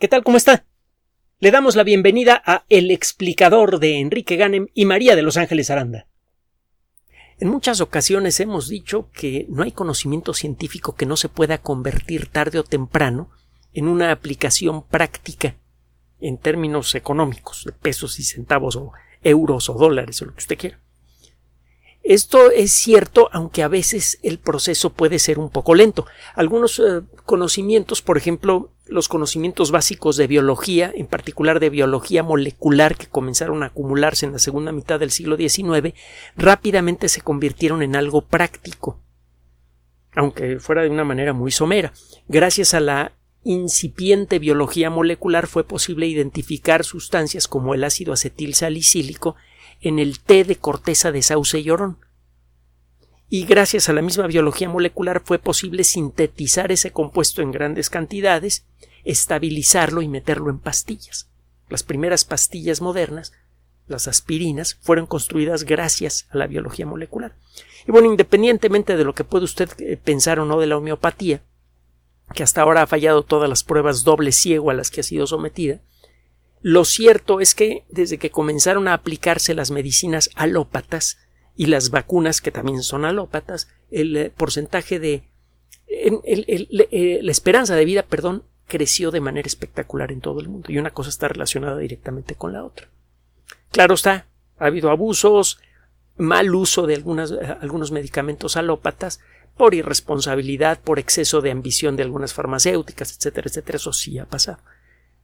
¿Qué tal? ¿Cómo está? Le damos la bienvenida a El explicador de Enrique Ganem y María de Los Ángeles Aranda. En muchas ocasiones hemos dicho que no hay conocimiento científico que no se pueda convertir tarde o temprano en una aplicación práctica en términos económicos, de pesos y centavos o euros o dólares o lo que usted quiera. Esto es cierto, aunque a veces el proceso puede ser un poco lento. Algunos eh, conocimientos, por ejemplo, los conocimientos básicos de biología, en particular de biología molecular que comenzaron a acumularse en la segunda mitad del siglo XIX, rápidamente se convirtieron en algo práctico, aunque fuera de una manera muy somera. Gracias a la incipiente biología molecular fue posible identificar sustancias como el ácido acetil salicílico en el té de corteza de sauce y orón. Y gracias a la misma biología molecular fue posible sintetizar ese compuesto en grandes cantidades, estabilizarlo y meterlo en pastillas. Las primeras pastillas modernas, las aspirinas, fueron construidas gracias a la biología molecular. Y bueno, independientemente de lo que puede usted eh, pensar o no de la homeopatía, que hasta ahora ha fallado todas las pruebas doble ciego a las que ha sido sometida, lo cierto es que desde que comenzaron a aplicarse las medicinas alópatas y las vacunas que también son alópatas, el eh, porcentaje de eh, la esperanza de vida, perdón, creció de manera espectacular en todo el mundo y una cosa está relacionada directamente con la otra. Claro está, ha habido abusos, mal uso de algunas, eh, algunos medicamentos alópatas, por irresponsabilidad, por exceso de ambición de algunas farmacéuticas, etcétera, etcétera, eso sí ha pasado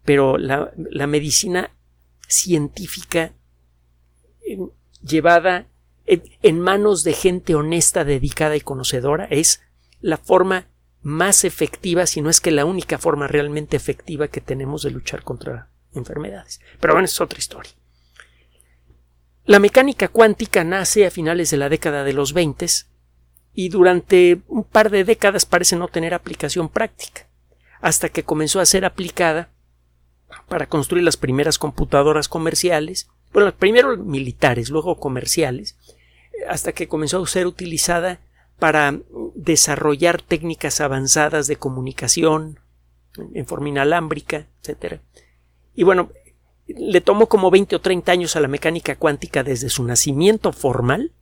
pero la, medicina científica llevada en, manos de gente honesta, dedicada y conocedora es la forma más efectiva, si no es que la única forma realmente efectiva que tenemos de luchar contra enfermedades. Pero bueno, es otra historia. La mecánica cuántica nace a finales de la década de los 20 y durante un par de décadas parece no tener aplicación práctica, hasta que comenzó a ser aplicada para construir las primeras computadoras comerciales, bueno, primero militares, luego comerciales, hasta que comenzó a ser utilizada para desarrollar técnicas avanzadas de comunicación en forma inalámbrica, etc. Y bueno, le tomó como 20 o 30 años a la mecánica cuántica desde su nacimiento formal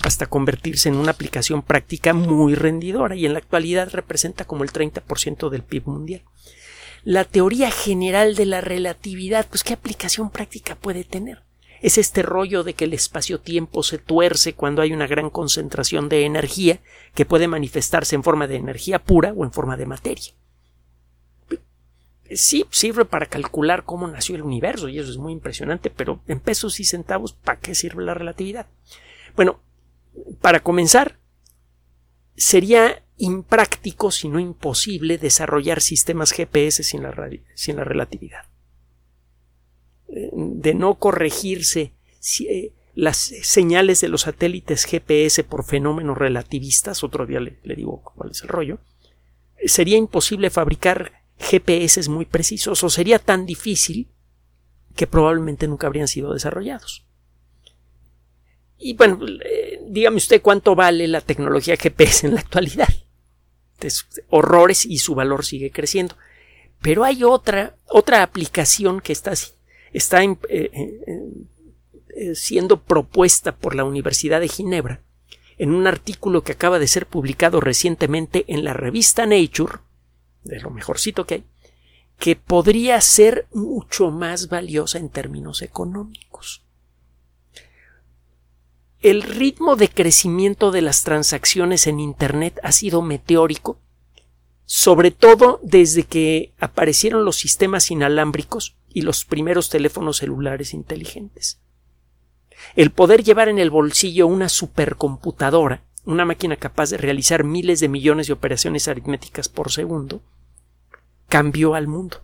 hasta convertirse en una aplicación práctica muy rendidora y en la actualidad representa como el 30% del PIB mundial la teoría general de la relatividad, pues qué aplicación práctica puede tener. Es este rollo de que el espacio-tiempo se tuerce cuando hay una gran concentración de energía que puede manifestarse en forma de energía pura o en forma de materia. Sí, sirve para calcular cómo nació el universo y eso es muy impresionante, pero en pesos y centavos, ¿para qué sirve la relatividad? Bueno, para comenzar, sería impráctico, si no imposible, desarrollar sistemas GPS sin la, sin la relatividad. De no corregirse eh, las señales de los satélites GPS por fenómenos relativistas, otro día le, le digo cuál es el rollo, sería imposible fabricar GPS muy precisos o sería tan difícil que probablemente nunca habrían sido desarrollados. Y bueno, eh, dígame usted cuánto vale la tecnología GPS en la actualidad horrores y su valor sigue creciendo. Pero hay otra, otra aplicación que está, está eh, eh, eh, siendo propuesta por la Universidad de Ginebra en un artículo que acaba de ser publicado recientemente en la revista Nature, de lo mejorcito que hay, que podría ser mucho más valiosa en términos económicos. El ritmo de crecimiento de las transacciones en Internet ha sido meteórico, sobre todo desde que aparecieron los sistemas inalámbricos y los primeros teléfonos celulares inteligentes. El poder llevar en el bolsillo una supercomputadora, una máquina capaz de realizar miles de millones de operaciones aritméticas por segundo, cambió al mundo,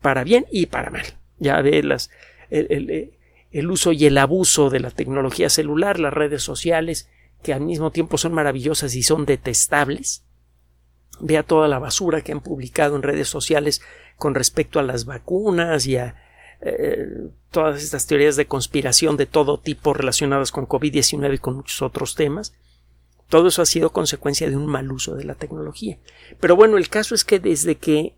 para bien y para mal. Ya ve las, el, el uso y el abuso de la tecnología celular, las redes sociales, que al mismo tiempo son maravillosas y son detestables. Vea toda la basura que han publicado en redes sociales con respecto a las vacunas y a eh, todas estas teorías de conspiración de todo tipo relacionadas con COVID-19 y con muchos otros temas. Todo eso ha sido consecuencia de un mal uso de la tecnología. Pero bueno, el caso es que desde que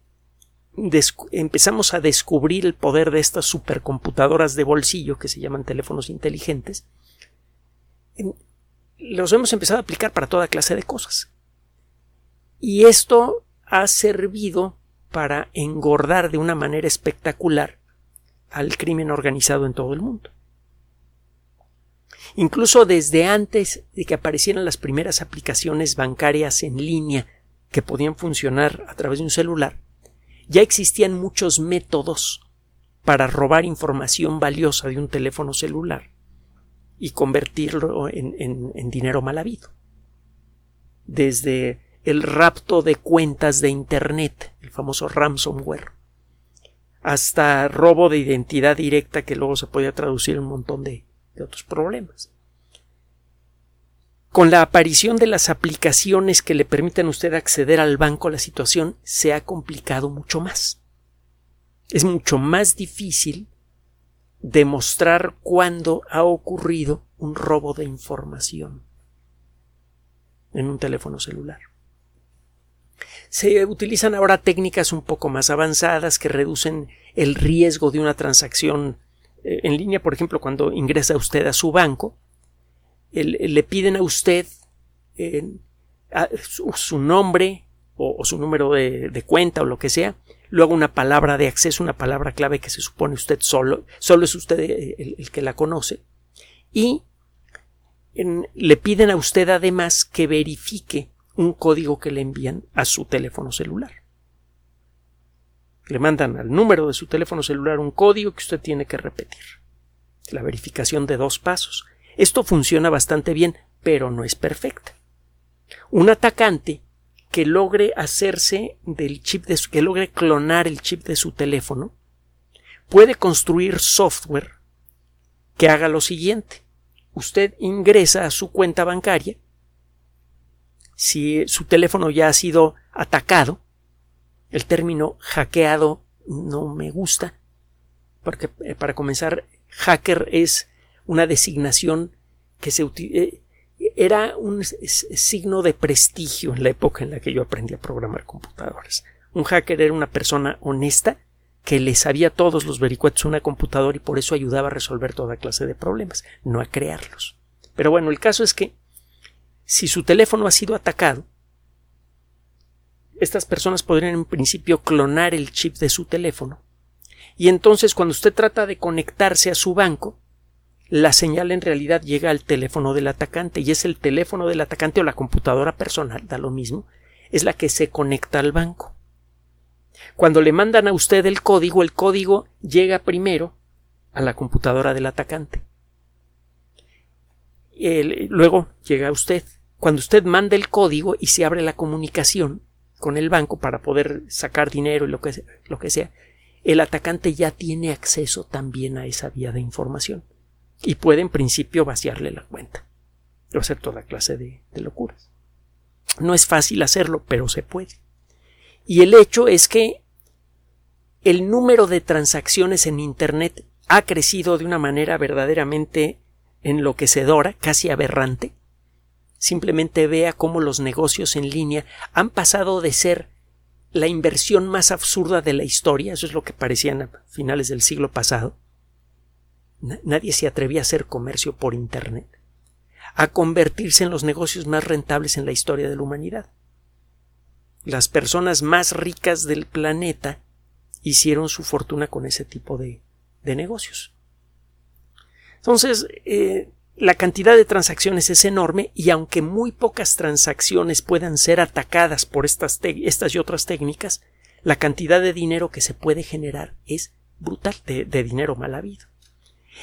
empezamos a descubrir el poder de estas supercomputadoras de bolsillo que se llaman teléfonos inteligentes, los hemos empezado a aplicar para toda clase de cosas. Y esto ha servido para engordar de una manera espectacular al crimen organizado en todo el mundo. Incluso desde antes de que aparecieran las primeras aplicaciones bancarias en línea que podían funcionar a través de un celular, ya existían muchos métodos para robar información valiosa de un teléfono celular y convertirlo en, dinero mal habido. Desde el rapto de cuentas de Internet, el famoso ransomware, hasta robo de identidad directa que luego se podía traducir en un montón de otros problemas. Con la aparición de las aplicaciones que le permiten a usted acceder al banco, la situación se ha complicado mucho más. Es mucho más difícil demostrar cuándo ha ocurrido un robo de información en un teléfono celular. Se utilizan ahora técnicas un poco más avanzadas que reducen el riesgo de una transacción eh, en línea, por ejemplo, cuando ingresa usted a su banco, le piden a usted su, nombre o, su número de, cuenta o lo que sea, luego una palabra de acceso, una palabra clave que se supone usted solo, solo es usted el, que la conoce, y le piden a usted además que verifique un código que le envían a su teléfono celular. Le mandan al número de su teléfono celular un código que usted tiene que repetir. La verificación de dos pasos. Esto funciona bastante bien, pero no es perfecta. Un atacante que logre hacerse del chip de su, que logre clonar el chip de su teléfono puede construir software que haga lo siguiente. Usted ingresa a su cuenta bancaria. Si su teléfono ya ha sido atacado, el término hackeado no me gusta, porque eh, para comenzar, hacker es una designación que se eh, era un signo de prestigio en la época en la que yo aprendí a programar computadoras. Un hacker era una persona honesta que le sabía todos los vericuetos a una computadora y por eso ayudaba a resolver toda clase de problemas, no a crearlos. Pero bueno, el caso es que si su teléfono ha sido atacado, estas personas podrían en principio clonar el chip de su teléfono y entonces cuando usted trata de conectarse a su banco, la señal en realidad llega al teléfono del atacante y es el teléfono del atacante o la computadora personal, da lo mismo, es la que se conecta al banco. Cuando le mandan a usted el código, el código llega primero a la computadora del atacante. luego llega a usted. Cuando usted manda el código y se abre la comunicación con el banco para poder sacar dinero y lo que, lo que sea, el atacante ya tiene acceso también a esa vía de información y puede en principio vaciarle la cuenta o hacer toda clase de, locuras. No es fácil hacerlo, pero se puede. Y el hecho es que el número de transacciones en Internet ha crecido de una manera verdaderamente enloquecedora, casi aberrante. Simplemente vea cómo los negocios en línea han pasado de ser la inversión más absurda de la historia, eso es lo que parecían a finales del siglo pasado, nadie se atrevía a hacer comercio por Internet, a convertirse en los negocios más rentables en la historia de la humanidad. Las personas más ricas del planeta hicieron su fortuna con ese tipo de, negocios. Entonces, eh, la cantidad de transacciones es enorme y aunque muy pocas transacciones puedan ser atacadas por estas, estas y otras técnicas, la cantidad de dinero que se puede generar es brutal, de dinero mal habido.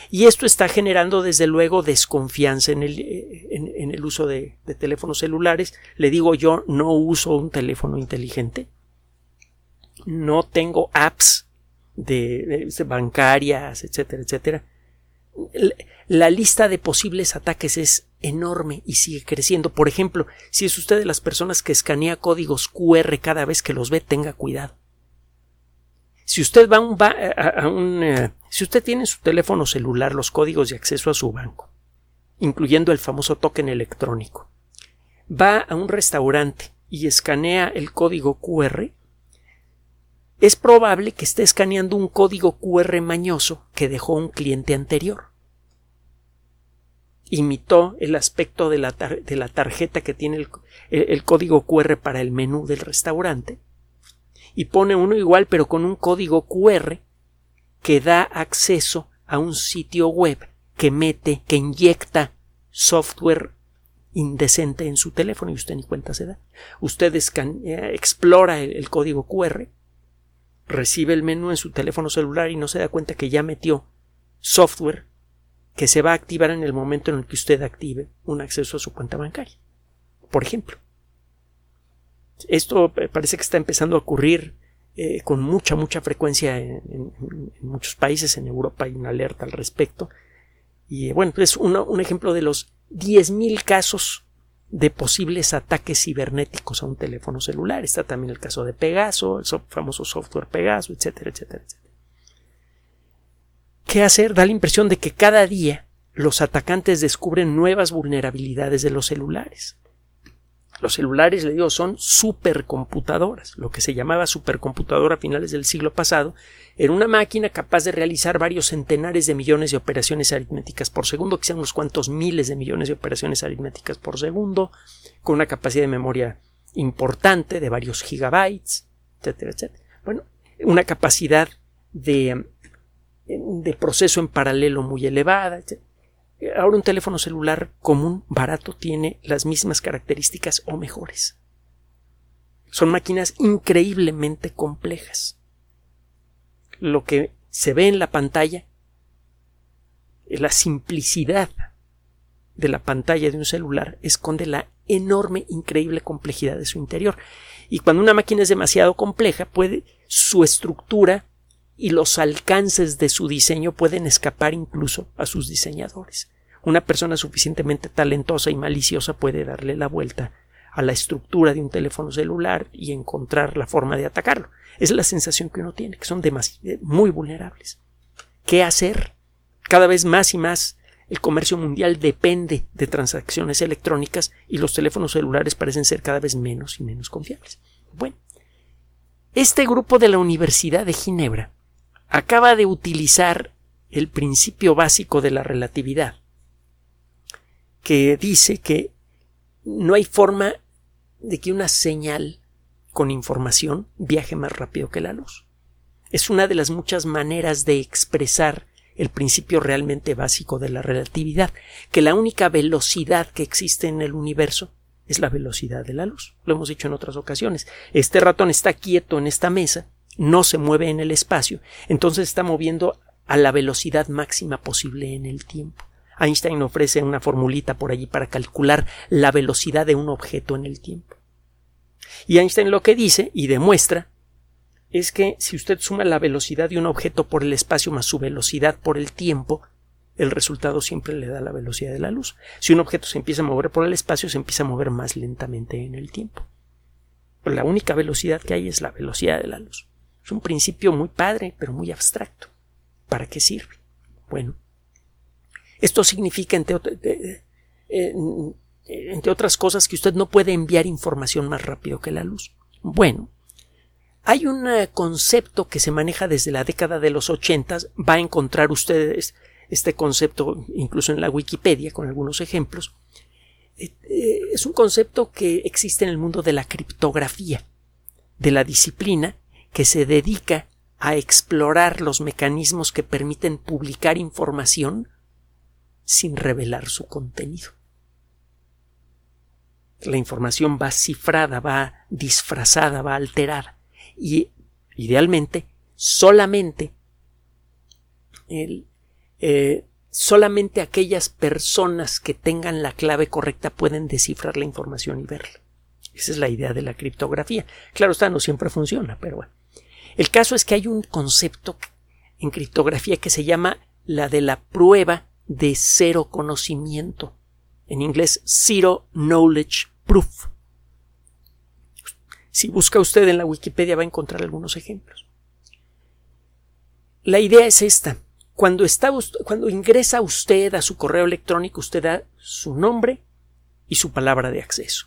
Y esto está generando desde luego desconfianza en el, eh, en, el uso de, teléfonos celulares. Le digo yo, no uso un teléfono inteligente. No tengo apps de, bancarias, etcétera, etcétera. La lista de posibles ataques es enorme y sigue creciendo. Por ejemplo, si es usted de las personas que escanea códigos QR cada vez que los ve, tenga cuidado. Si usted va a un, eh, si usted tiene en su teléfono celular los códigos de acceso a su banco, incluyendo el famoso token electrónico, va a un restaurante y escanea el código QR, es probable que esté escaneando un código QR mañoso que dejó un cliente anterior. Imitó el aspecto de la, tarjeta que tiene el, el código QR para el menú del restaurante y pone uno igual pero con un código QR que da acceso a un sitio web que mete, que inyecta software indecente en su teléfono y usted ni cuenta se da. Usted explora el, código QR, recibe el menú en su teléfono celular y no se da cuenta que ya metió software que se va a activar en el momento en el que usted active un acceso a su cuenta bancaria. Por ejemplo. Esto parece que está empezando a ocurrir eh, con mucha, mucha frecuencia en, muchos países. En Europa hay una alerta al respecto. Y bueno, es un ejemplo de los 10.000 casos de posibles ataques cibernéticos a un teléfono celular. Está también el caso de Pegaso, el famoso software Pegaso, etcétera, etcétera, etcétera. ¿Qué hacer? Da la impresión de que cada día los atacantes descubren nuevas vulnerabilidades de los celulares. Los celulares, le digo, son supercomputadoras. Lo que se llamaba supercomputadora a finales del siglo pasado era una máquina capaz de realizar varios centenares de millones de operaciones aritméticas por segundo, sean unos cuantos miles de millones de operaciones aritméticas por segundo, con una capacidad de memoria importante de varios gigabytes, etcétera, etcétera. Bueno, una capacidad de, de proceso en paralelo muy elevada, etcétera. Ahora un teléfono celular común, barato, tiene las mismas características o mejores. Son máquinas increíblemente complejas. Lo que se ve en la pantalla, la simplicidad de la pantalla de un celular esconde la enorme, increíble complejidad de su interior. Y cuando una máquina es demasiado compleja, puede su estructura y los alcances de su diseño pueden escapar incluso a sus diseñadores. Una persona suficientemente talentosa y maliciosa puede darle la vuelta a la estructura de un teléfono celular y encontrar la forma de atacarlo. Es la sensación que uno tiene, que son muy vulnerables. ¿Qué hacer? Cada vez más y más el comercio mundial depende de transacciones electrónicas y los teléfonos celulares parecen ser cada vez menos y menos confiables. Bueno, este grupo de la Universidad de Ginebra acaba de utilizar el principio básico de la relatividad, que dice que no hay forma de que una señal con información viaje más rápido que la luz. Es una de las muchas maneras de expresar el principio realmente básico de la relatividad, que la única velocidad que existe en el universo es la velocidad de la luz. Lo hemos dicho en otras ocasiones. Este ratón está quieto en esta mesa no se mueve en el espacio, entonces está moviendo a la velocidad máxima posible en el tiempo. Einstein ofrece una formulita por allí para calcular la velocidad de un objeto en el tiempo. Y Einstein lo que dice y demuestra es que si usted suma la velocidad de un objeto por el espacio más su velocidad por el tiempo, el resultado siempre le da la velocidad de la luz. Si un objeto se empieza a mover por el espacio, se empieza a mover más lentamente en el tiempo. La única velocidad que hay es la velocidad de la luz. Es un principio muy padre, pero muy abstracto. ¿Para qué sirve? Bueno, esto significa, entre, entre otras cosas, que usted no puede enviar información más rápido que la luz. Bueno, hay un eh, concepto que se maneja desde la década de los ochentas. Va a encontrar ustedes este concepto incluso en la Wikipedia con algunos ejemplos. Eh, eh, es un concepto que existe en el mundo de la criptografía, de la disciplina que se dedica a explorar los mecanismos que permiten publicar información sin revelar su contenido. La información va cifrada, va disfrazada, va alterada y idealmente solamente eh, solamente aquellas personas que tengan la clave correcta pueden descifrar la información y verla. Esa es la idea de la criptografía. Claro está, no siempre funciona, pero bueno. El caso es que hay un concepto en criptografía que se llama la de la prueba de cero conocimiento. En inglés, Zero Knowledge Proof. Si busca usted en la Wikipedia va a encontrar algunos ejemplos. La idea es esta. Cuando, ingresa usted a su correo electrónico, usted da su nombre y su palabra de acceso.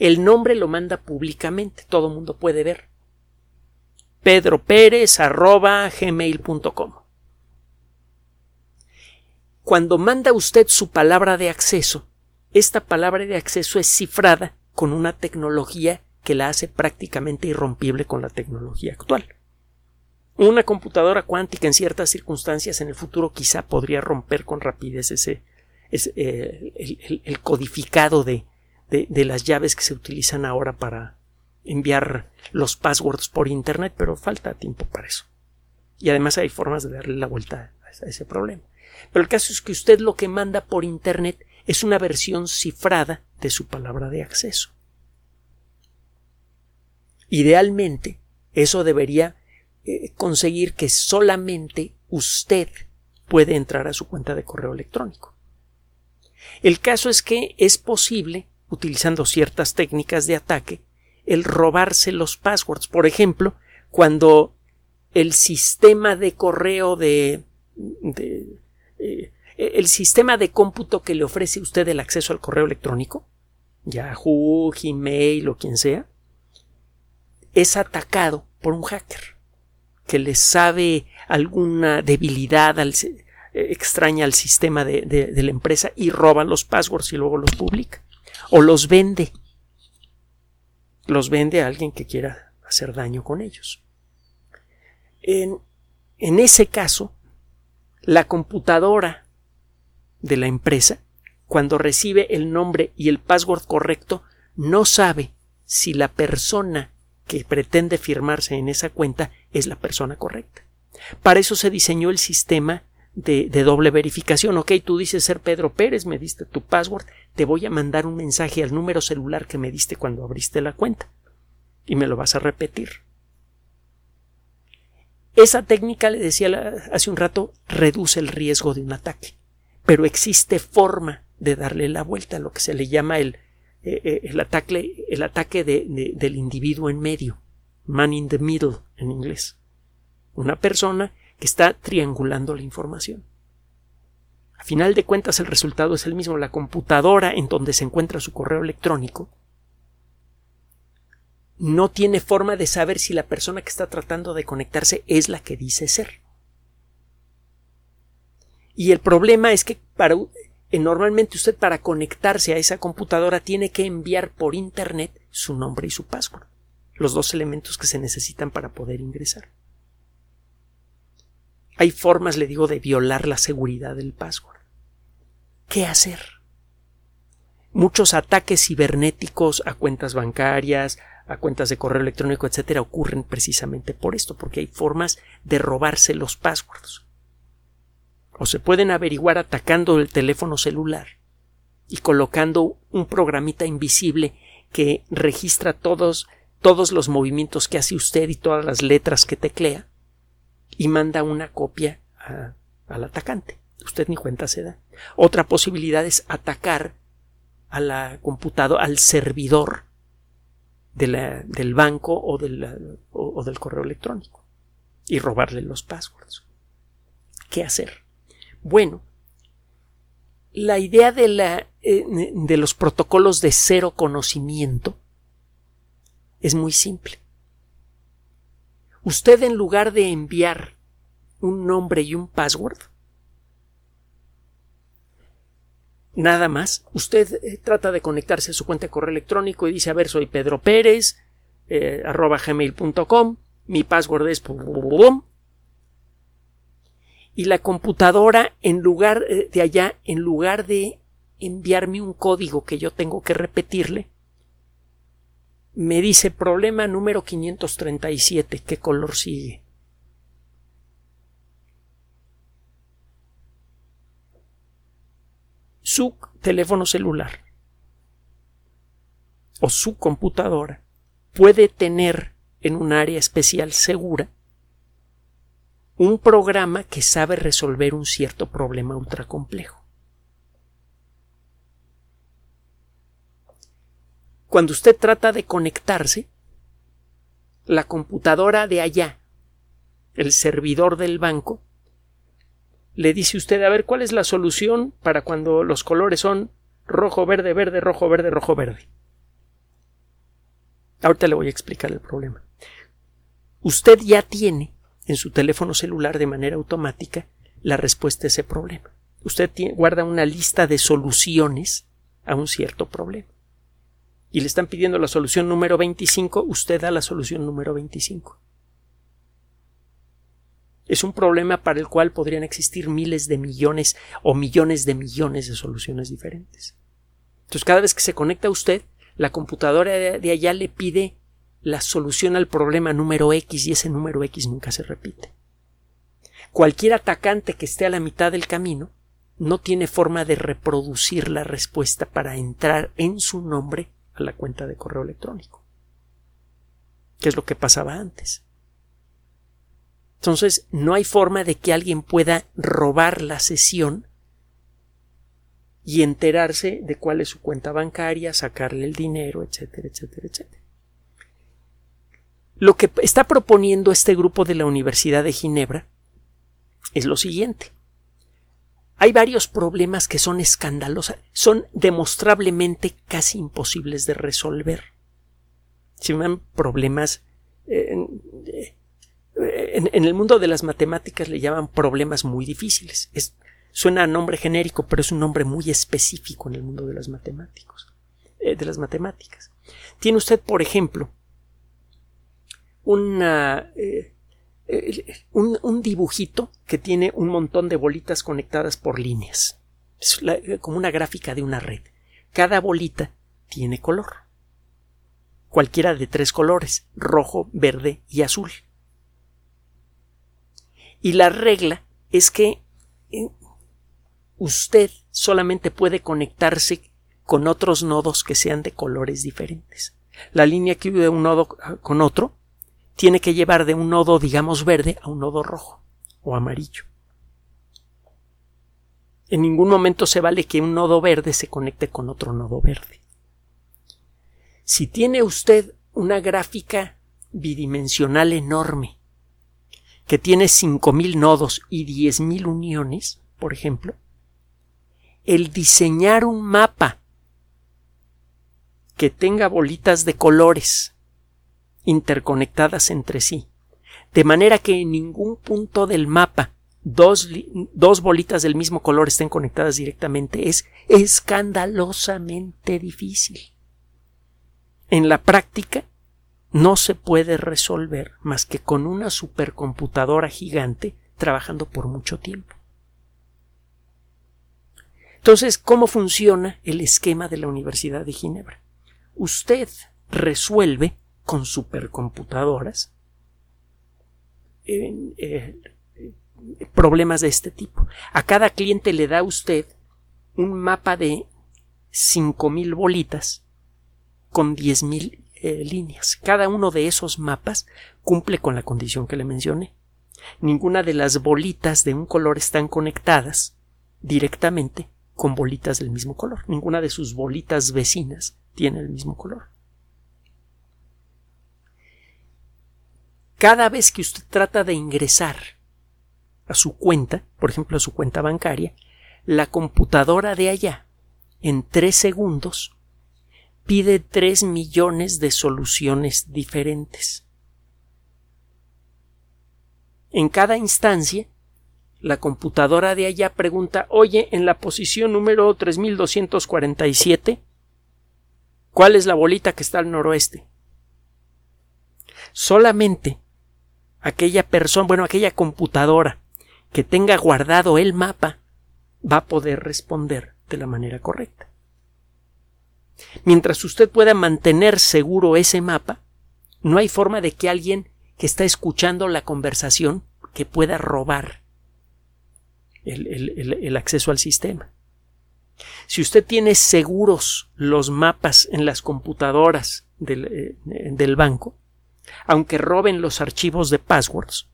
El nombre lo manda públicamente, todo el mundo puede ver pedroperez.gmail.com. Cuando manda usted su palabra de acceso, esta palabra de acceso es cifrada con una tecnología que la hace prácticamente irrompible con la tecnología actual. Una computadora cuántica en ciertas circunstancias en el futuro quizá podría romper con rapidez ese, eh, el, codificado de, de, las llaves que se utilizan ahora para enviar los passwords por Internet, pero falta tiempo para eso. Y además hay formas de darle la vuelta a ese problema. Pero el caso es que usted lo que manda por Internet es una versión cifrada de su palabra de acceso. Idealmente, eso debería eh, conseguir que solamente usted puede entrar a su cuenta de correo electrónico. El caso es que es posible, utilizando ciertas técnicas de ataque, el robarse los passwords. Por ejemplo, cuando el sistema de correo de, eh, el sistema de cómputo que le ofrece usted el acceso al correo electrónico, Yahoo, Gmail o quien sea, es atacado por un hacker que le sabe alguna debilidad eh, extraña al sistema de, de, la empresa y roba los passwords y luego los publica. O los vende. Los vende a alguien que quiera hacer daño con ellos. En, en ese caso, la computadora de la empresa, cuando recibe el nombre y el password correcto, no sabe si la persona que pretende firmarse en esa cuenta es la persona correcta. Para eso se diseñó el sistema de, doble verificación. Ok, tú dices ser Pedro Pérez, me diste tu password, te voy a mandar un mensaje al número celular que me diste cuando abriste la cuenta. Y me lo vas a repetir. Esa técnica, le decía hace un rato, reduce el riesgo de un ataque. Pero existe forma de darle la vuelta, a lo que se le llama el eh, eh, el ataque, el ataque del individuo en medio, man in the middle en inglés. Una persona que está triangulando la información. A final de cuentas el resultado es el mismo. La computadora en donde se encuentra su correo electrónico no tiene forma de saber si la persona que está tratando de conectarse es la que dice ser. Y el problema es que para, normalmente usted para conectarse a esa computadora tiene que enviar por Internet su nombre y su password, los dos elementos que se necesitan para poder ingresar. Hay formas, le digo, de violar la seguridad del password. ¿Qué hacer? Muchos ataques cibernéticos a cuentas bancarias, a cuentas de correo electrónico, etcétera, ocurren precisamente por esto, porque hay formas de robarse los passwords o se pueden averiguar atacando el teléfono celular y colocando un programita invisible que registra todos, todos los movimientos que hace usted y todas las letras que teclea y manda una copia al atacante. Usted ni cuenta se da. Otra posibilidad es atacar a la computadora, al servidor del banco o, o del correo electrónico y robarle los passwords. ¿Qué hacer? Bueno, la idea de, la, eh, de los protocolos de cero conocimiento es muy simple. Usted en lugar de enviar un nombre y un password, nada más, usted eh, trata de conectarse a su cuenta de correo electrónico y dice, a ver, soy Pedro Pérez, eh, arroba gmail.com, mi password es y la computadora en lugar eh, de allá, en lugar de enviarme un código que yo tengo que repetirle, me dice problema número 537, ¿qué color sigue? Su teléfono celular o su computadora puede tener en un área especial segura un programa que sabe resolver un cierto problema ultracomplejo. Cuando usted trata de conectarse, la computadora de allá, el servidor del banco, le dice usted a ver cuál es la solución para cuando los colores son rojo, verde, verde, rojo, verde, rojo, verde. Ahorita le voy a explicar el problema. usted ya tiene en su teléfono celular de manera automática la respuesta a ese problema. Usted guarda una lista de soluciones a un cierto problema. Y le están pidiendo la solución número 25, usted da la solución número 25. Es un problema para el cual podrían existir miles de millones o millones de millones de soluciones diferentes. Entonces, cada vez que se conecta a usted, la computadora de allá le pide la solución al problema número X y ese número X nunca se repite. Cualquier atacante que esté a la mitad del camino no tiene forma de reproducir la respuesta para entrar en su nombre la cuenta de correo electrónico. ¿Qué es lo que pasaba antes? Entonces, no hay forma de que alguien pueda robar la sesión y enterarse de cuál es su cuenta bancaria, sacarle el dinero, etcétera, etcétera, etcétera. Lo que está proponiendo este grupo de la Universidad de Ginebra es lo siguiente. Hay varios problemas que son escandalosos, son demostrablemente casi imposibles de resolver. Se llaman problemas. Eh, en, el mundo de las matemáticas le llaman problemas muy difíciles. Es, suena a nombre genérico, pero es un nombre muy específico en el mundo de las matemáticos, eh, de las matemáticas. Tiene usted, por ejemplo, una, eh, un, dibujito que tiene un montón de bolitas conectadas por líneas. Es como una gráfica de una red. Cada bolita tiene color. Cualquiera de tres colores, rojo, verde y azul. Y la regla es que eh, usted solamente puede conectarse con otros nodos que sean de colores diferentes. La línea que une un nodo con otro tiene que llevar de un nodo, digamos, verde a un nodo rojo o amarillo. En ningún momento se vale que un nodo verde se conecte con otro nodo verde. Si tiene usted una gráfica bidimensional enorme que tiene 5.000 nodos y 10.000 uniones, por ejemplo, el diseñar un mapa que tenga bolitas de colores interconectadas entre sí, de manera que en ningún punto del mapa dos, dos, bolitas del mismo color estén conectadas directamente es escandalosamente difícil. En la práctica no se puede resolver más que con una supercomputadora gigante trabajando por mucho tiempo. Entonces, ¿cómo funciona el esquema de la Universidad de Ginebra? Usted resuelve con supercomputadoras eh, problemas de este tipo. A cada cliente le da usted un mapa de 5.000 bolitas con 10.000 eh, líneas. Cada uno de esos mapas cumple con la condición que le mencioné. Ninguna de las bolitas de un color están conectadas directamente con bolitas del mismo color. Ninguna de sus bolitas vecinas tiene el mismo color. Cada vez que usted trata de ingresar a su cuenta, por ejemplo a su cuenta bancaria, la computadora de allá, en tres segundos, pide tres millones de soluciones diferentes. En cada instancia, la computadora de allá pregunta, oye, en la posición número 3247, ¿cuál es la bolita que está al noroeste? Solamente aquella persona, bueno, aquella computadora que tenga guardado el mapa va a poder responder de la manera correcta. Mientras usted pueda mantener seguro ese mapa, no hay forma de que alguien que está escuchando la conversación que pueda robar el, acceso al sistema. Si usted tiene seguros los mapas en las computadoras del, eh, del banco, aunque roben los archivos de passwords,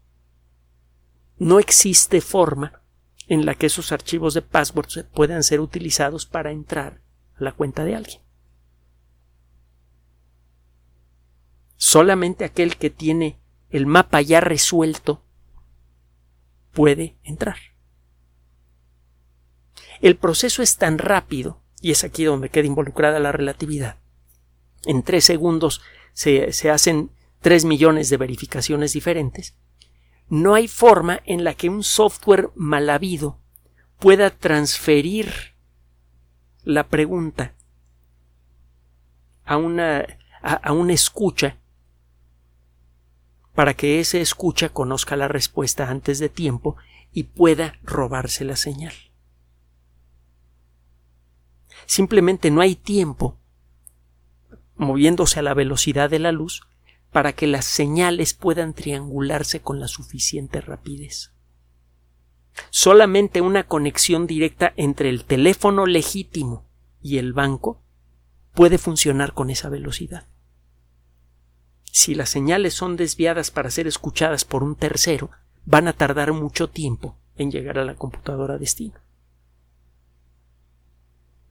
no existe forma en la que esos archivos de passwords puedan ser utilizados para entrar a la cuenta de alguien. Solamente aquel que tiene el mapa ya resuelto puede entrar. El proceso es tan rápido, y es aquí donde queda involucrada la relatividad. En tres segundos se, se hacen 3 millones de verificaciones diferentes, no hay forma en la que un software mal habido pueda transferir la pregunta a una, a, una escucha para que ese escucha conozca la respuesta antes de tiempo y pueda robarse la señal. Simplemente no hay tiempo moviéndose a la velocidad de la luz para que las señales puedan triangularse con la suficiente rapidez. Solamente una conexión directa entre el teléfono legítimo y el banco puede funcionar con esa velocidad. Si las señales son desviadas para ser escuchadas por un tercero, van a tardar mucho tiempo en llegar a la computadora destino.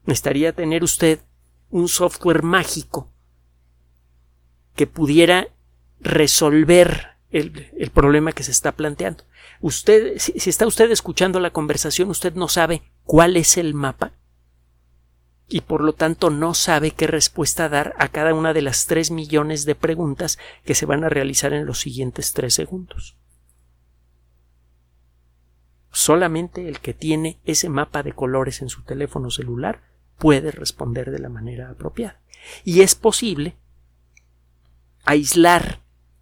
Necesitaría tener usted un software mágico que pudiera resolver el, problema que se está planteando. Usted, si, está usted escuchando la conversación, usted no sabe cuál es el mapa y por lo tanto no sabe qué respuesta dar a cada una de las tres millones de preguntas que se van a realizar en los siguientes tres segundos. Solamente el que tiene ese mapa de colores en su teléfono celular puede responder de la manera apropiada. Y es posible aislar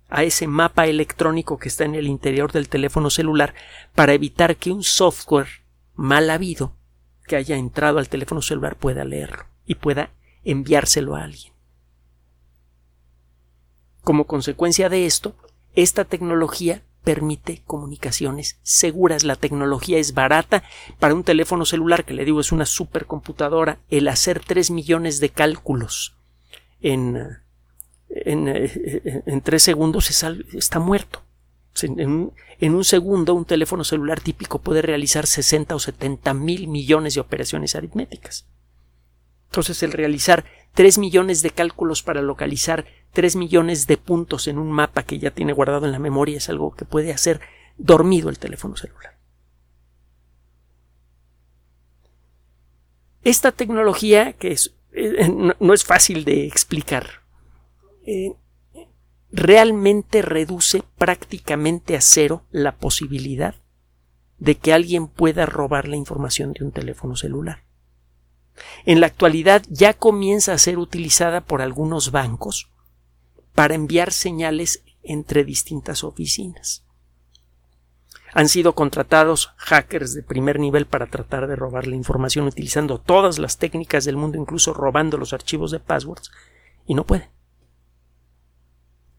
a ese mapa electrónico que está en el interior del teléfono celular para evitar que un software mal habido que haya entrado al teléfono celular pueda leerlo y pueda enviárselo a alguien. Como consecuencia de esto, esta tecnología permite comunicaciones seguras. La tecnología es barata. Para un teléfono celular, que le digo es una supercomputadora, el hacer tres millones de cálculos en eh, en, tres segundos está muerto. En, un segundo un teléfono celular típico puede realizar 60 o 70 mil millones de operaciones aritméticas. Entonces el realizar 3 millones de cálculos para localizar 3 millones de puntos en un mapa que ya tiene guardado en la memoria es algo que puede hacer dormido el teléfono celular. Esta tecnología, que es, eh, no es fácil de explicar, eh, realmente reduce prácticamente a cero la posibilidad de que alguien pueda robar la información de un teléfono celular. En la actualidad ya comienza a ser utilizada por algunos bancos para enviar señales entre distintas oficinas. Han sido contratados hackers de primer nivel para tratar de robar la información utilizando todas las técnicas del mundo, incluso robando los archivos de passwords, y no pueden.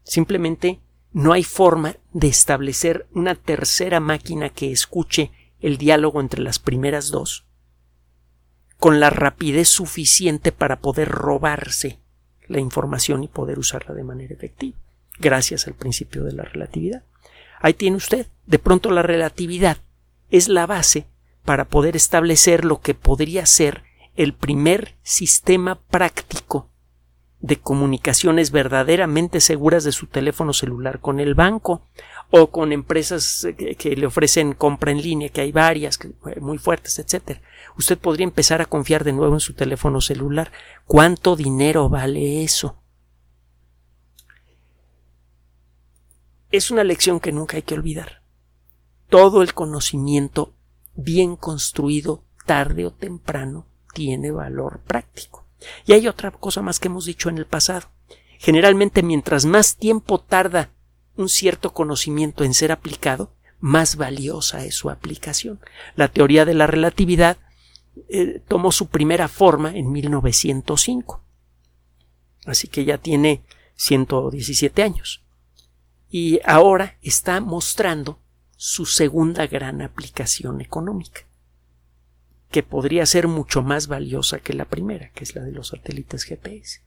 Simplemente no hay forma de establecer una tercera máquina que escuche el diálogo entre las primeras dos con la rapidez suficiente para poder robarse la información y poder usarla de manera efectiva, gracias al principio de la relatividad. Ahí tiene usted, de pronto la relatividad es la base para poder establecer lo que podría ser el primer sistema práctico de comunicaciones verdaderamente seguras de su teléfono celular con el banco o con empresas que, le ofrecen compra en línea, que hay varias eh, muy fuertes, etcétera. Usted podría empezar a confiar de nuevo en su teléfono celular. ¿Cuánto dinero vale eso? Es una lección que nunca hay que olvidar. Todo el conocimiento bien construido, tarde o temprano, tiene valor práctico. Y hay otra cosa más que hemos dicho en el pasado. Generalmente mientras más tiempo tarda un cierto conocimiento en ser aplicado, más valiosa es su aplicación. La teoría de la relatividad eh, tomó su primera forma en 1905. Así que ya tiene 117 años. Y ahora está mostrando su segunda gran aplicación económica que podría ser mucho más valiosa que la primera, que es la de los satélites GPS.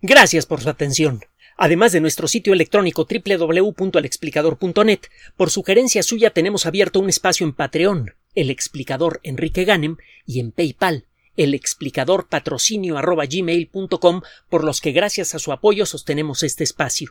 Gracias por su atención. Además de nuestro sitio electrónico www.alexplicador.net, por sugerencia suya tenemos abierto un espacio en Patreon, el explicador Enrique Ganem, y en PayPal, el explicador patrocinio por los que gracias a su apoyo sostenemos este espacio.